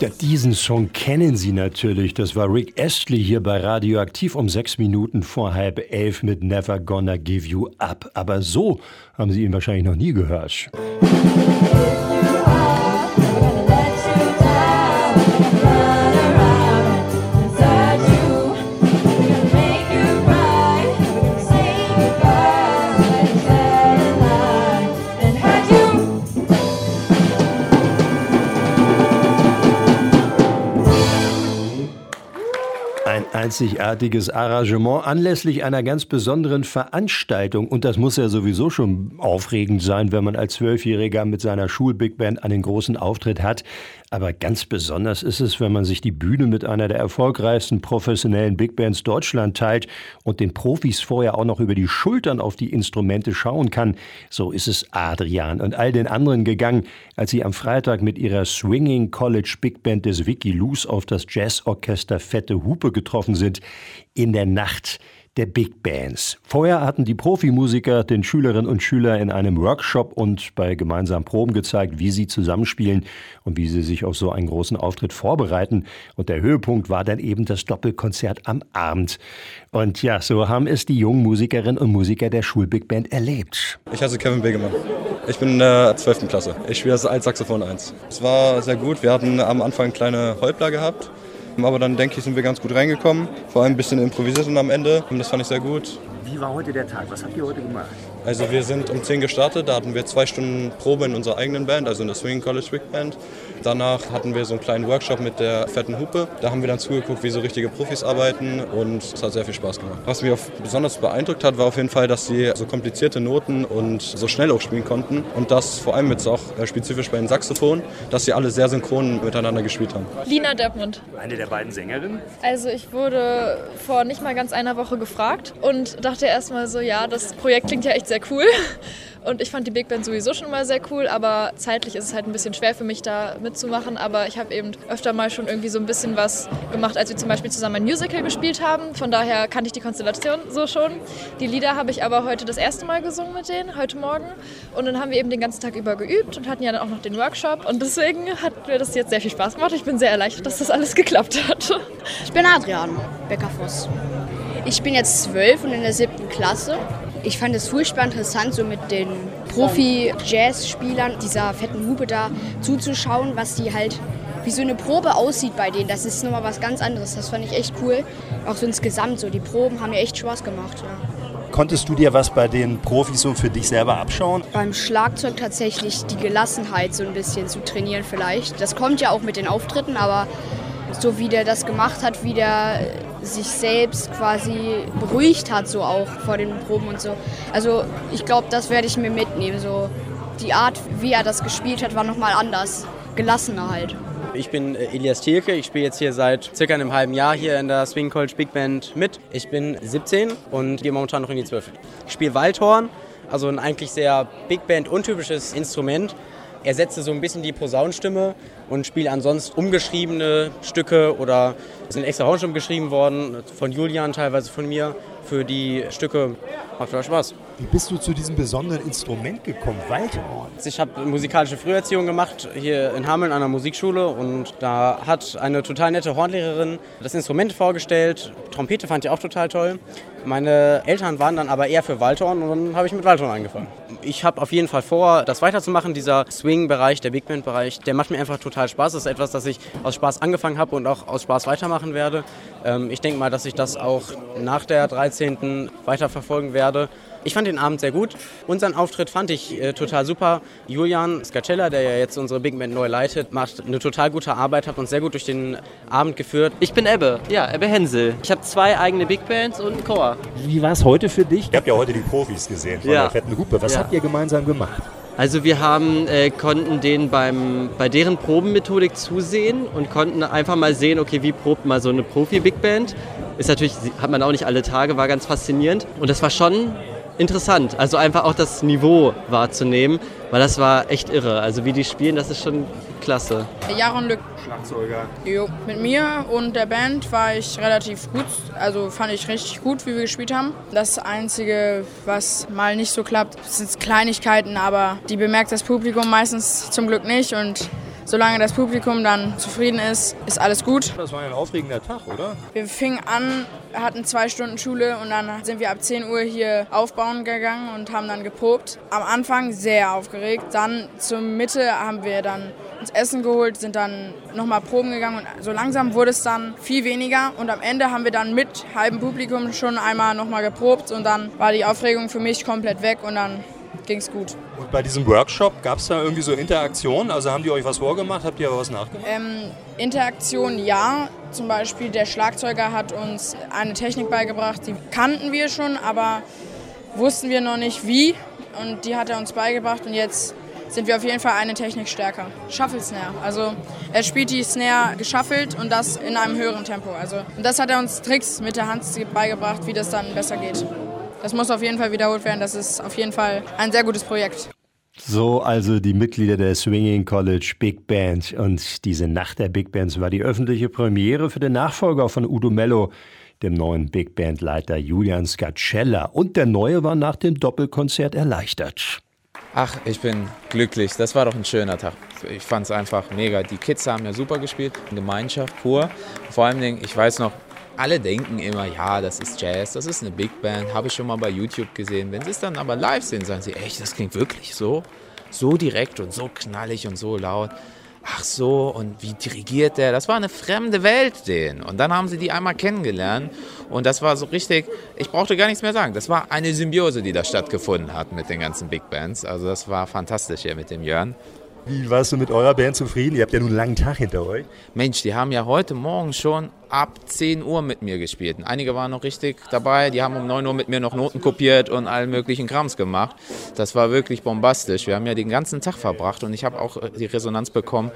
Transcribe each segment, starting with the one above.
Ja, diesen Song kennen Sie natürlich. Das war Rick Astley hier bei Radioaktiv um sechs Minuten vor halb elf mit Never Gonna Give You Up. Aber so haben Sie ihn wahrscheinlich noch nie gehört. Einzigartiges Arrangement anlässlich einer ganz besonderen Veranstaltung. Und das muss ja sowieso schon aufregend sein, wenn man als Zwölfjähriger mit seiner Schulbigband einen großen Auftritt hat. Aber ganz besonders ist es, wenn man sich die Bühne mit einer der erfolgreichsten professionellen Bigbands Deutschland teilt und den Profis vorher auch noch über die Schultern auf die Instrumente schauen kann. So ist es Adrian und all den anderen gegangen, als sie am Freitag mit ihrer Swinging College Big Band des Vicky Loose auf das Jazzorchester Fette Hupe getroffen sind. In der Nacht der Big Bands. Vorher hatten die Profimusiker den Schülerinnen und Schülern in einem Workshop und bei gemeinsamen Proben gezeigt, wie sie zusammenspielen und wie sie sich auf so einen großen Auftritt vorbereiten. Und der Höhepunkt war dann eben das Doppelkonzert am Abend. Und ja, so haben es die jungen Musikerinnen und Musiker der Schulbig Band erlebt. Ich heiße Kevin Begemann. Ich bin in der 12. Klasse. Ich spiele als Altsaxophon 1. Es war sehr gut. Wir hatten am Anfang kleine Häuptler gehabt. Aber dann denke ich, sind wir ganz gut reingekommen. Vor allem ein bisschen improvisiert und am Ende. Und das fand ich sehr gut. Wie war heute der Tag? Was habt ihr heute gemacht? Also wir sind um 10 gestartet, da hatten wir zwei Stunden Probe in unserer eigenen Band, also in der Swing College Big Band. Danach hatten wir so einen kleinen Workshop mit der fetten Hupe. Da haben wir dann zugeguckt, wie so richtige Profis arbeiten und es hat sehr viel Spaß gemacht. Was mich besonders beeindruckt hat, war auf jeden Fall, dass sie so komplizierte Noten und so schnell auch spielen konnten und das vor allem jetzt auch äh, spezifisch bei den Saxophon, dass sie alle sehr synchron miteinander gespielt haben. Lina Deppmund. Eine der beiden Sängerinnen? Also ich wurde vor nicht mal ganz einer Woche gefragt und dachte erstmal so, ja, das Projekt klingt ja echt sehr cool. Und ich fand die Big Band sowieso schon mal sehr cool, aber zeitlich ist es halt ein bisschen schwer für mich da mitzumachen. Aber ich habe eben öfter mal schon irgendwie so ein bisschen was gemacht, als wir zum Beispiel zusammen ein Musical gespielt haben. Von daher kannte ich die Konstellation so schon. Die Lieder habe ich aber heute das erste Mal gesungen mit denen, heute Morgen. Und dann haben wir eben den ganzen Tag über geübt und hatten ja dann auch noch den Workshop. Und deswegen hat mir das jetzt sehr viel Spaß gemacht. Ich bin sehr erleichtert, dass das alles geklappt hat. Ich bin Adrian Beckerfuss. Ich bin jetzt zwölf und in der siebten Klasse. Ich fand es furchtbar interessant, so mit den Profi-Jazz-Spielern dieser fetten Hupe da zuzuschauen, was die halt, wie so eine Probe aussieht bei denen. Das ist nochmal was ganz anderes. Das fand ich echt cool. Auch so insgesamt so. Die Proben haben mir echt Spaß gemacht. Ja. Konntest du dir was bei den Profis so für dich selber abschauen? Beim Schlagzeug tatsächlich die Gelassenheit so ein bisschen zu trainieren vielleicht. Das kommt ja auch mit den Auftritten, aber so wie der das gemacht hat, wie der sich selbst quasi beruhigt hat, so auch vor den Proben und so. Also ich glaube, das werde ich mir mitnehmen. So die Art, wie er das gespielt hat, war nochmal anders, gelassener halt. Ich bin äh, Elias Thielke, ich spiele jetzt hier seit circa einem halben Jahr hier in der Swing College Big Band mit. Ich bin 17 und gehe momentan noch in die 12. Ich spiele Waldhorn, also ein eigentlich sehr Big Band untypisches Instrument ersetze so ein bisschen die Posaunenstimme und spiele ansonsten umgeschriebene Stücke oder sind extra Hornstimmen geschrieben worden, von Julian, teilweise von mir, für die Stücke. Macht viel Spaß. Wie bist du zu diesem besonderen Instrument gekommen, Waldhorn? Ich habe musikalische Früherziehung gemacht hier in Hameln an der Musikschule und da hat eine total nette Hornlehrerin das Instrument vorgestellt. Trompete fand ich auch total toll. Meine Eltern waren dann aber eher für Waldhorn und dann habe ich mit Waldhorn angefangen. Ich habe auf jeden Fall vor, das weiterzumachen. Dieser Swing-Bereich, der Big Band-Bereich, der macht mir einfach total Spaß. Das ist etwas, das ich aus Spaß angefangen habe und auch aus Spaß weitermachen werde. Ähm, ich denke mal, dass ich das auch nach der 13. weiterverfolgen werde. Ich fand den Abend sehr gut. Unseren Auftritt fand ich äh, total super. Julian Scacella, der ja jetzt unsere Big Band neu leitet, macht eine total gute Arbeit, hat uns sehr gut durch den Abend geführt. Ich bin Ebbe, ja, Ebbe Hensel. Ich habe zwei eigene Big Bands und einen Chor. Wie war es heute für dich? Ich habe ja heute die Profis gesehen von ja. der fetten Hupe. Was ja. habt ihr gemeinsam gemacht? Also wir haben, äh, konnten denen beim, bei deren Probenmethodik zusehen und konnten einfach mal sehen, okay, wie probt mal so eine Profi-Big Band. Ist natürlich, hat man auch nicht alle Tage, war ganz faszinierend. Und das war schon interessant. Also einfach auch das Niveau wahrzunehmen, weil das war echt irre. Also wie die spielen, das ist schon klasse. Jaron Lück. Schlagzeuger. Jo, mit mir und der Band war ich relativ gut. Also fand ich richtig gut, wie wir gespielt haben. Das Einzige, was mal nicht so klappt, sind Kleinigkeiten, aber die bemerkt das Publikum meistens zum Glück nicht und solange das Publikum dann zufrieden ist, ist alles gut. Das war ein aufregender Tag, oder? Wir fingen an, hatten zwei Stunden Schule und dann sind wir ab 10 Uhr hier aufbauen gegangen und haben dann geprobt. Am Anfang sehr aufgeregt. Dann zur Mitte haben wir dann uns Essen geholt, sind dann nochmal proben gegangen und so langsam wurde es dann viel weniger und am Ende haben wir dann mit halbem Publikum schon einmal nochmal geprobt und dann war die Aufregung für mich komplett weg und dann ging es gut. Und bei diesem Workshop gab es da irgendwie so Interaktion? Also haben die euch was vorgemacht, habt ihr aber was nachgemacht? Ähm, Interaktion ja. Zum Beispiel der Schlagzeuger hat uns eine Technik beigebracht, die kannten wir schon, aber wussten wir noch nicht wie. Und die hat er uns beigebracht und jetzt sind wir auf jeden Fall eine Technik stärker. Shuffle Snare. Also er spielt die Snare geschaffelt und das in einem höheren Tempo. Also und das hat er uns Tricks mit der Hand beigebracht, wie das dann besser geht. Das muss auf jeden Fall wiederholt werden. Das ist auf jeden Fall ein sehr gutes Projekt. So also die Mitglieder der Swinging College Big Band. Und diese Nacht der Big Bands war die öffentliche Premiere für den Nachfolger von Udo Mello, dem neuen Big Band-Leiter Julian Scacella. Und der neue war nach dem Doppelkonzert erleichtert. Ach, ich bin glücklich. Das war doch ein schöner Tag. Ich fand es einfach mega. Die Kids haben ja super gespielt. Gemeinschaft pur. Vor allem, ich weiß noch, alle denken immer, ja, das ist Jazz, das ist eine Big Band, habe ich schon mal bei YouTube gesehen. Wenn sie es dann aber live sehen, sagen sie, echt, das klingt wirklich so, so direkt und so knallig und so laut ach so, und wie dirigiert der? Das war eine fremde Welt denen. Und dann haben sie die einmal kennengelernt und das war so richtig, ich brauchte gar nichts mehr sagen. Das war eine Symbiose, die da stattgefunden hat mit den ganzen Big Bands. Also das war fantastisch hier mit dem Jörn. Wie warst du mit eurer Band zufrieden? Ihr habt ja nun einen langen Tag hinter euch. Mensch, die haben ja heute Morgen schon ab 10 Uhr mit mir gespielt. Einige waren noch richtig dabei, die haben um 9 Uhr mit mir noch Noten kopiert und allen möglichen Krams gemacht. Das war wirklich bombastisch. Wir haben ja den ganzen Tag verbracht und ich habe auch äh, die Resonanz bekommen.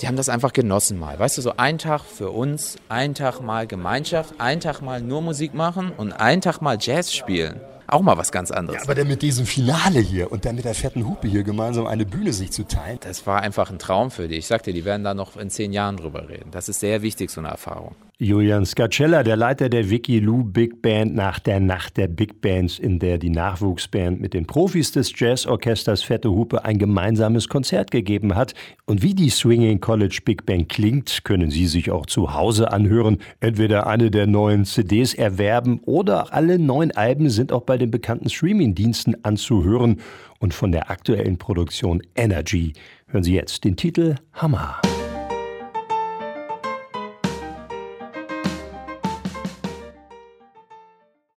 Die haben das einfach genossen mal. Weißt du, so ein Tag für uns, ein Tag mal Gemeinschaft, ein Tag mal nur Musik machen und ein Tag mal Jazz spielen auch mal was ganz anderes. Ja, aber dann mit diesem Finale hier und dann mit der fetten Hupe hier gemeinsam eine Bühne sich zu teilen. Das war einfach ein Traum für die. Ich sagte, die werden da noch in zehn Jahren drüber reden. Das ist sehr wichtig, so eine Erfahrung. Julian Scacella, der Leiter der Vicky Lou Big Band nach der Nacht der Big Bands, in der die Nachwuchsband mit den Profis des Jazzorchesters Fette Hupe ein gemeinsames Konzert gegeben hat. Und wie die Swinging College Big Band klingt, können Sie sich auch zu Hause anhören. Entweder eine der neuen CDs erwerben oder alle neun Alben sind auch bei den bekannten Streaming-Diensten anzuhören. Und von der aktuellen Produktion Energy hören Sie jetzt den Titel Hammer.